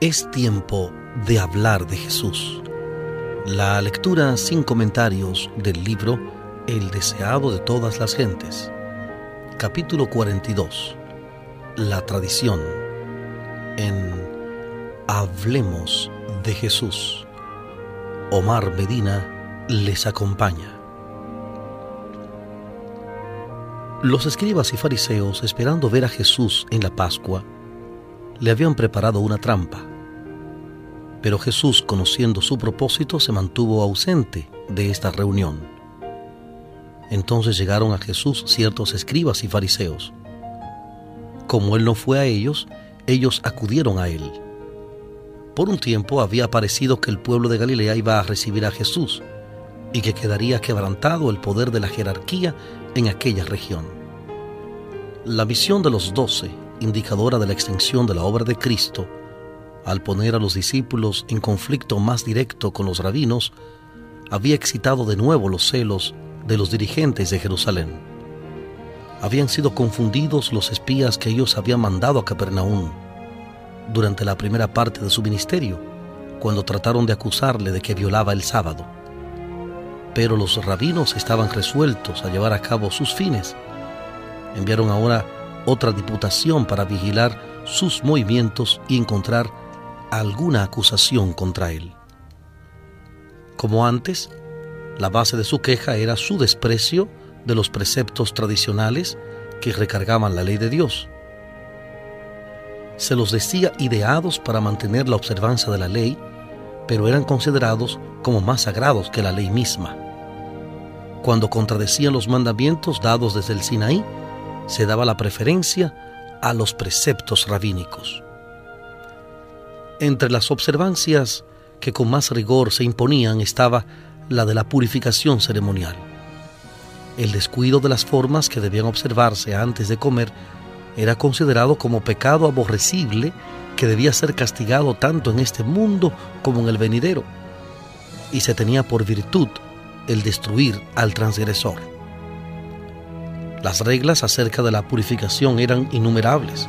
Es tiempo de hablar de Jesús. La lectura sin comentarios del libro El deseado de todas las gentes. Capítulo 42. La tradición. En Hablemos de Jesús. Omar Medina les acompaña. Los escribas y fariseos, esperando ver a Jesús en la Pascua, le habían preparado una trampa pero Jesús, conociendo su propósito, se mantuvo ausente de esta reunión. Entonces llegaron a Jesús ciertos escribas y fariseos. Como él no fue a ellos, ellos acudieron a él. Por un tiempo había parecido que el pueblo de Galilea iba a recibir a Jesús y que quedaría quebrantado el poder de la jerarquía en aquella región. La misión de los doce, indicadora de la extensión de la obra de Cristo, al poner a los discípulos en conflicto más directo con los rabinos, había excitado de nuevo los celos de los dirigentes de Jerusalén. Habían sido confundidos los espías que ellos habían mandado a Capernaum durante la primera parte de su ministerio, cuando trataron de acusarle de que violaba el sábado. Pero los rabinos estaban resueltos a llevar a cabo sus fines. Enviaron ahora otra diputación para vigilar sus movimientos y encontrar alguna acusación contra él. Como antes, la base de su queja era su desprecio de los preceptos tradicionales que recargaban la ley de Dios. Se los decía ideados para mantener la observancia de la ley, pero eran considerados como más sagrados que la ley misma. Cuando contradecían los mandamientos dados desde el Sinaí, se daba la preferencia a los preceptos rabínicos. Entre las observancias que con más rigor se imponían estaba la de la purificación ceremonial. El descuido de las formas que debían observarse antes de comer era considerado como pecado aborrecible que debía ser castigado tanto en este mundo como en el venidero, y se tenía por virtud el destruir al transgresor. Las reglas acerca de la purificación eran innumerables,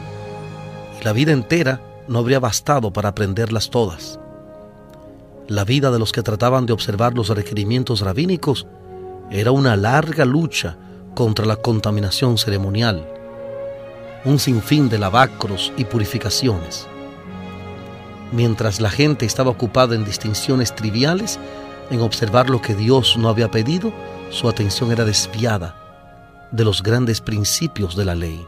y la vida entera no habría bastado para aprenderlas todas. La vida de los que trataban de observar los requerimientos rabínicos era una larga lucha contra la contaminación ceremonial, un sinfín de lavacros y purificaciones. Mientras la gente estaba ocupada en distinciones triviales, en observar lo que Dios no había pedido, su atención era desviada de los grandes principios de la ley.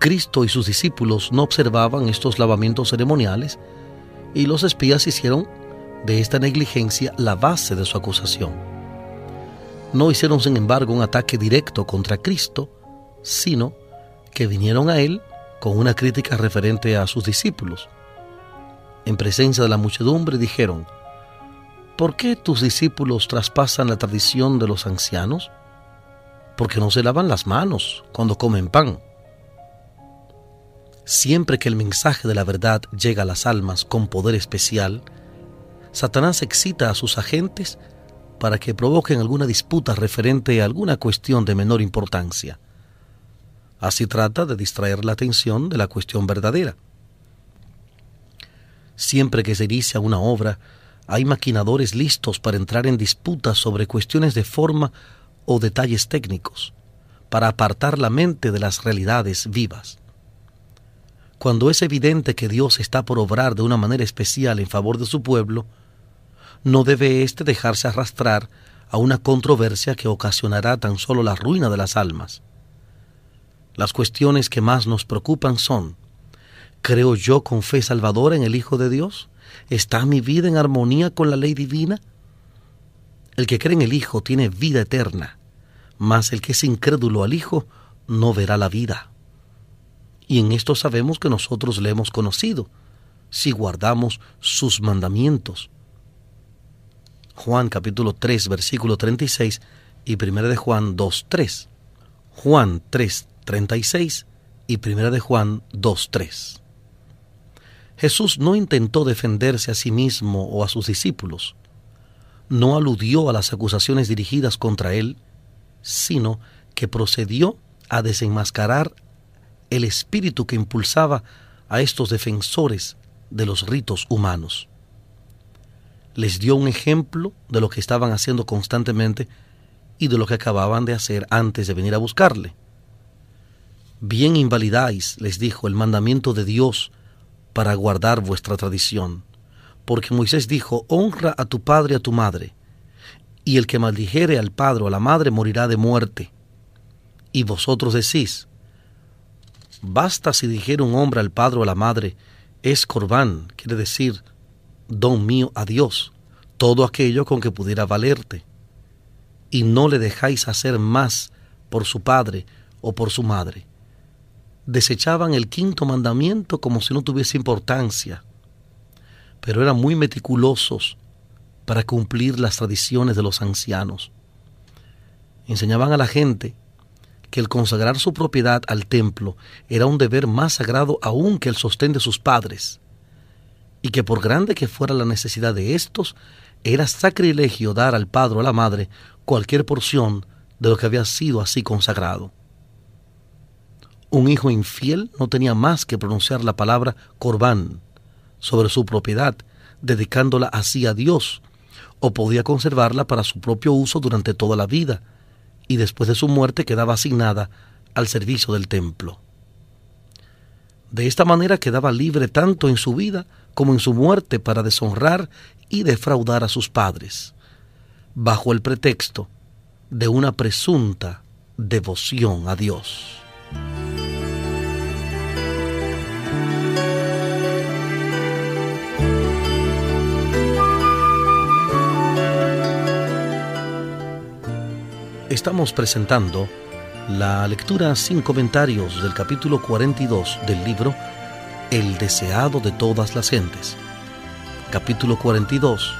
Cristo y sus discípulos no observaban estos lavamientos ceremoniales y los espías hicieron de esta negligencia la base de su acusación. No hicieron, sin embargo, un ataque directo contra Cristo, sino que vinieron a Él con una crítica referente a sus discípulos. En presencia de la muchedumbre dijeron, ¿por qué tus discípulos traspasan la tradición de los ancianos? Porque no se lavan las manos cuando comen pan. Siempre que el mensaje de la verdad llega a las almas con poder especial, Satanás excita a sus agentes para que provoquen alguna disputa referente a alguna cuestión de menor importancia. Así trata de distraer la atención de la cuestión verdadera. Siempre que se inicia una obra, hay maquinadores listos para entrar en disputas sobre cuestiones de forma o detalles técnicos, para apartar la mente de las realidades vivas cuando es evidente que Dios está por obrar de una manera especial en favor de su pueblo, no debe éste dejarse arrastrar a una controversia que ocasionará tan solo la ruina de las almas. Las cuestiones que más nos preocupan son, ¿creo yo con fe salvadora en el Hijo de Dios? ¿Está mi vida en armonía con la ley divina? El que cree en el Hijo tiene vida eterna, mas el que es incrédulo al Hijo no verá la vida y en esto sabemos que nosotros le hemos conocido, si guardamos sus mandamientos. Juan capítulo 3 versículo 36 y 1 de Juan 2 3. Juan 3 36 y 1 de Juan 2 3. Jesús no intentó defenderse a sí mismo o a sus discípulos. No aludió a las acusaciones dirigidas contra él, sino que procedió a desenmascarar el espíritu que impulsaba a estos defensores de los ritos humanos. Les dio un ejemplo de lo que estaban haciendo constantemente y de lo que acababan de hacer antes de venir a buscarle. Bien invalidáis, les dijo, el mandamiento de Dios para guardar vuestra tradición, porque Moisés dijo, honra a tu padre y a tu madre, y el que maldijere al padre o a la madre morirá de muerte. Y vosotros decís, basta si dijere un hombre al padre o a la madre, es corbán, quiere decir, don mío a Dios, todo aquello con que pudiera valerte, y no le dejáis hacer más por su padre o por su madre. Desechaban el quinto mandamiento como si no tuviese importancia, pero eran muy meticulosos para cumplir las tradiciones de los ancianos. Enseñaban a la gente que el consagrar su propiedad al templo era un deber más sagrado aún que el sostén de sus padres, y que por grande que fuera la necesidad de éstos, era sacrilegio dar al padre o a la madre cualquier porción de lo que había sido así consagrado. Un hijo infiel no tenía más que pronunciar la palabra corbán sobre su propiedad, dedicándola así a Dios, o podía conservarla para su propio uso durante toda la vida, y después de su muerte quedaba asignada al servicio del templo. De esta manera quedaba libre tanto en su vida como en su muerte para deshonrar y defraudar a sus padres, bajo el pretexto de una presunta devoción a Dios. Estamos presentando la lectura sin comentarios del capítulo 42 del libro El deseado de todas las gentes. Capítulo 42.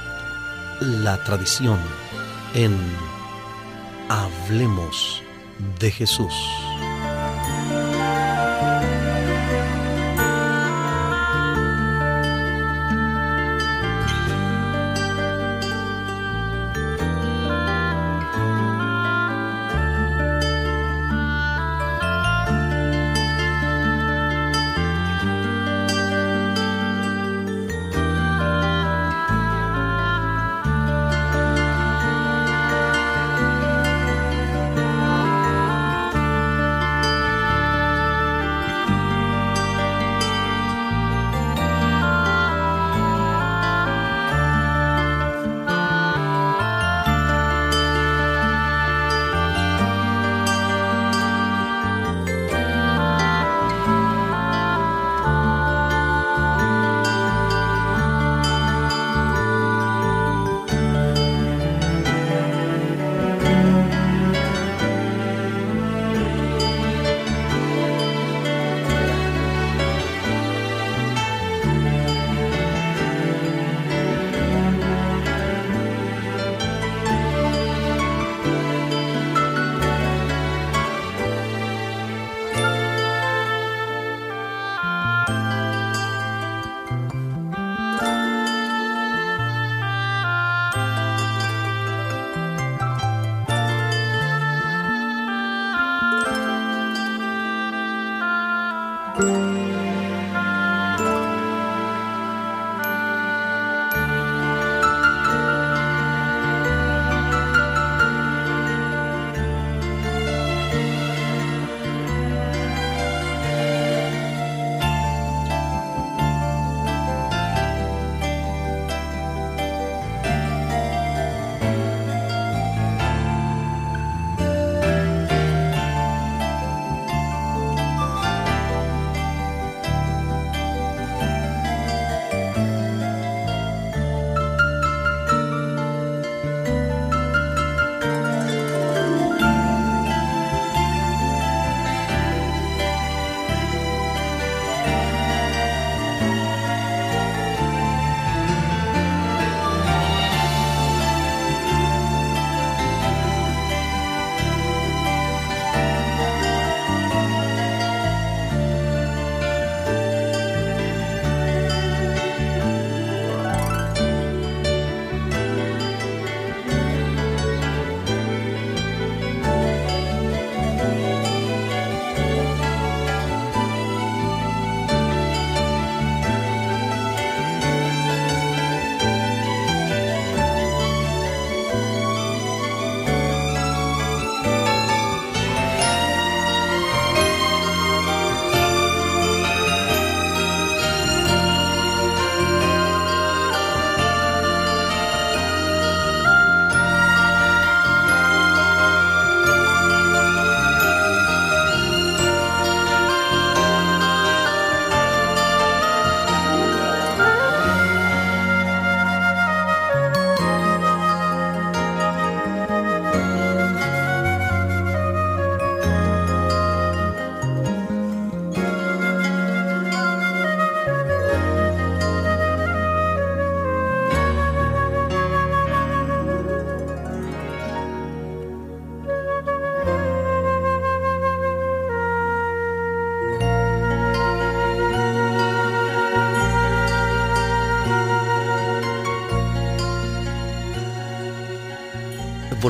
La tradición en Hablemos de Jesús.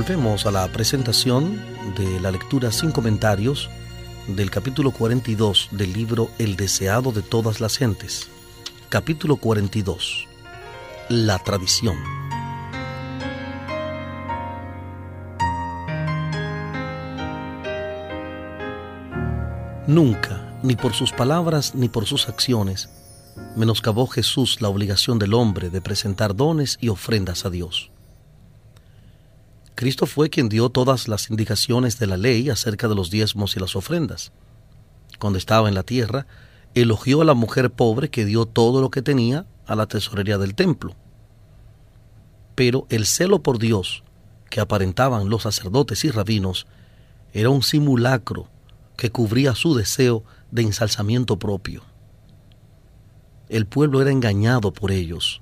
Volvemos a la presentación de la lectura sin comentarios del capítulo 42 del libro El deseado de todas las gentes. Capítulo 42. La tradición. Nunca, ni por sus palabras ni por sus acciones, menoscabó Jesús la obligación del hombre de presentar dones y ofrendas a Dios. Cristo fue quien dio todas las indicaciones de la ley acerca de los diezmos y las ofrendas. Cuando estaba en la tierra, elogió a la mujer pobre que dio todo lo que tenía a la tesorería del templo. Pero el celo por Dios que aparentaban los sacerdotes y rabinos era un simulacro que cubría su deseo de ensalzamiento propio. El pueblo era engañado por ellos.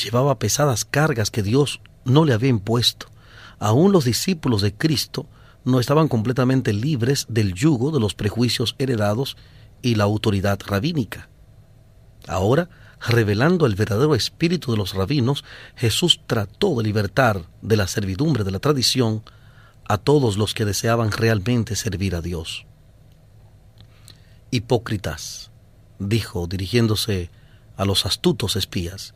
Llevaba pesadas cargas que Dios no le había impuesto. Aún los discípulos de Cristo no estaban completamente libres del yugo de los prejuicios heredados y la autoridad rabínica. Ahora, revelando el verdadero espíritu de los rabinos, Jesús trató de libertar de la servidumbre de la tradición a todos los que deseaban realmente servir a Dios. Hipócritas, dijo dirigiéndose a los astutos espías,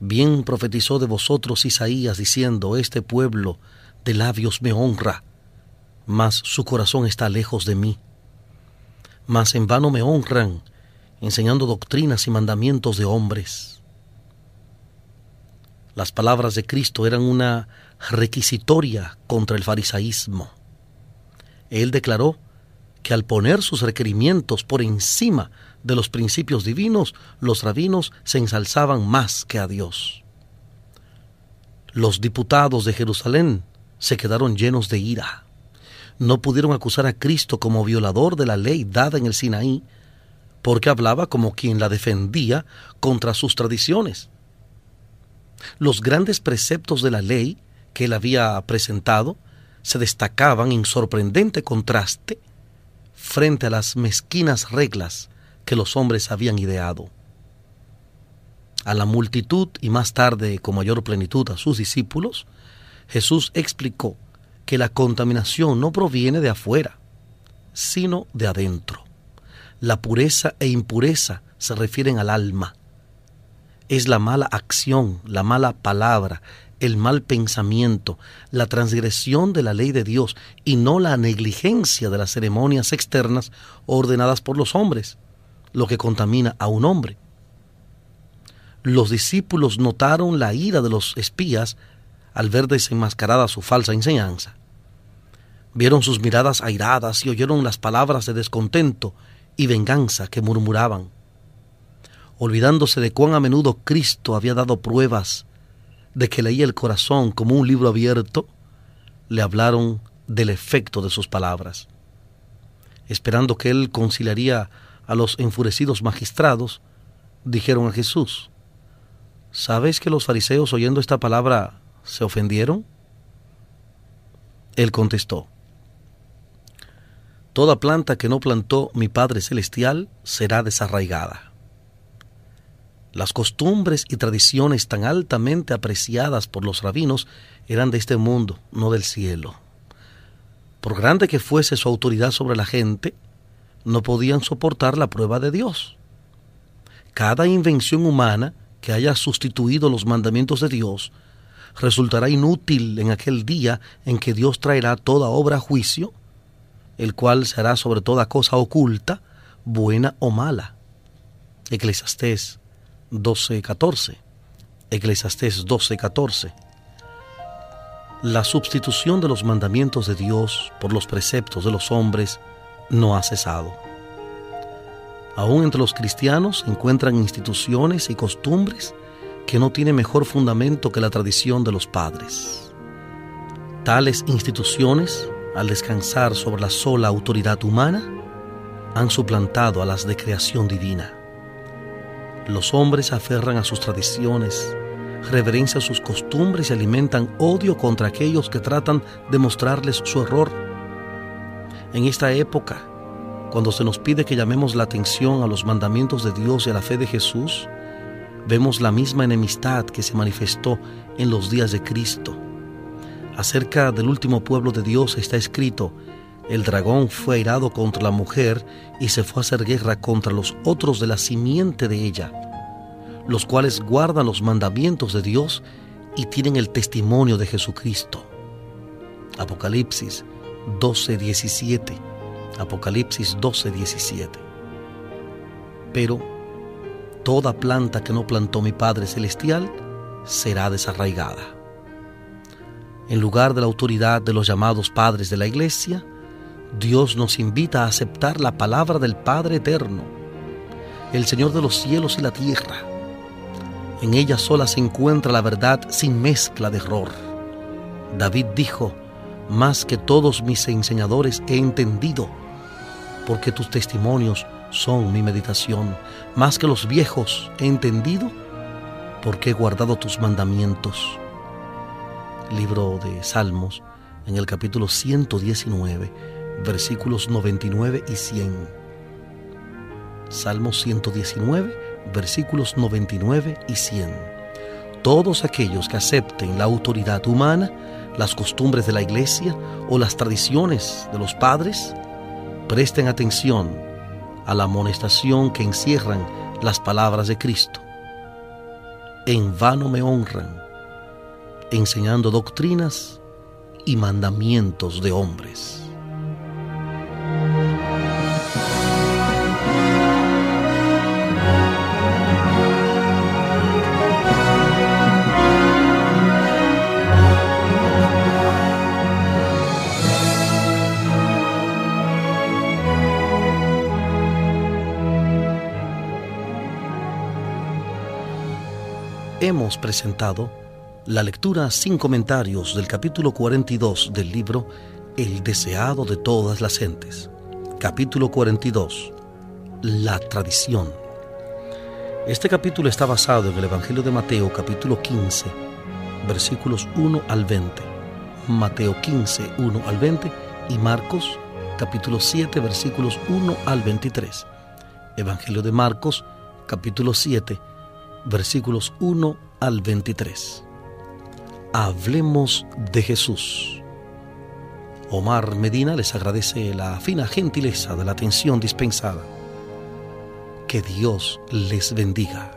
Bien profetizó de vosotros Isaías diciendo, Este pueblo de labios me honra, mas su corazón está lejos de mí. Mas en vano me honran, enseñando doctrinas y mandamientos de hombres. Las palabras de Cristo eran una requisitoria contra el farisaísmo. Él declaró que al poner sus requerimientos por encima de los principios divinos, los rabinos se ensalzaban más que a Dios. Los diputados de Jerusalén se quedaron llenos de ira. No pudieron acusar a Cristo como violador de la ley dada en el Sinaí, porque hablaba como quien la defendía contra sus tradiciones. Los grandes preceptos de la ley que él había presentado se destacaban en sorprendente contraste frente a las mezquinas reglas que los hombres habían ideado. A la multitud y más tarde con mayor plenitud a sus discípulos, Jesús explicó que la contaminación no proviene de afuera, sino de adentro. La pureza e impureza se refieren al alma. Es la mala acción, la mala palabra, el mal pensamiento, la transgresión de la ley de Dios y no la negligencia de las ceremonias externas ordenadas por los hombres lo que contamina a un hombre. Los discípulos notaron la ira de los espías al ver desenmascarada su falsa enseñanza. Vieron sus miradas airadas y oyeron las palabras de descontento y venganza que murmuraban. Olvidándose de cuán a menudo Cristo había dado pruebas de que leía el corazón como un libro abierto, le hablaron del efecto de sus palabras. Esperando que él conciliaría a los enfurecidos magistrados, dijeron a Jesús, ¿sabes que los fariseos oyendo esta palabra se ofendieron? Él contestó, Toda planta que no plantó mi Padre Celestial será desarraigada. Las costumbres y tradiciones tan altamente apreciadas por los rabinos eran de este mundo, no del cielo. Por grande que fuese su autoridad sobre la gente, no podían soportar la prueba de Dios. Cada invención humana que haya sustituido los mandamientos de Dios resultará inútil en aquel día en que Dios traerá toda obra a juicio, el cual será sobre toda cosa oculta, buena o mala. Eclesiastés 12:14. Eclesiastés 12:14. La sustitución de los mandamientos de Dios por los preceptos de los hombres no ha cesado. Aún entre los cristianos se encuentran instituciones y costumbres que no tienen mejor fundamento que la tradición de los padres. Tales instituciones, al descansar sobre la sola autoridad humana, han suplantado a las de creación divina. Los hombres aferran a sus tradiciones, reverencian sus costumbres y alimentan odio contra aquellos que tratan de mostrarles su error en esta época, cuando se nos pide que llamemos la atención a los mandamientos de Dios y a la fe de Jesús, vemos la misma enemistad que se manifestó en los días de Cristo. Acerca del último pueblo de Dios está escrito, el dragón fue airado contra la mujer y se fue a hacer guerra contra los otros de la simiente de ella, los cuales guardan los mandamientos de Dios y tienen el testimonio de Jesucristo. Apocalipsis 12:17. Apocalipsis 12:17. Pero toda planta que no plantó mi Padre Celestial será desarraigada. En lugar de la autoridad de los llamados padres de la Iglesia, Dios nos invita a aceptar la palabra del Padre Eterno, el Señor de los cielos y la tierra. En ella sola se encuentra la verdad sin mezcla de error. David dijo, más que todos mis enseñadores he entendido, porque tus testimonios son mi meditación. Más que los viejos he entendido, porque he guardado tus mandamientos libro de Salmos, en el capítulo 119, versículos 99 y 100. Salmos 119, versículos 99 y 100. Todos aquellos que acepten la autoridad humana, las costumbres de la iglesia o las tradiciones de los padres, presten atención a la amonestación que encierran las palabras de Cristo. En vano me honran enseñando doctrinas y mandamientos de hombres. Hemos presentado la lectura sin comentarios del capítulo 42 del libro El deseado de todas las gentes. Capítulo 42. La tradición. Este capítulo está basado en el Evangelio de Mateo capítulo 15, versículos 1 al 20. Mateo 15, 1 al 20 y Marcos capítulo 7, versículos 1 al 23. Evangelio de Marcos capítulo 7, versículos 1 al 23. Hablemos de Jesús. Omar Medina les agradece la fina gentileza de la atención dispensada. Que Dios les bendiga.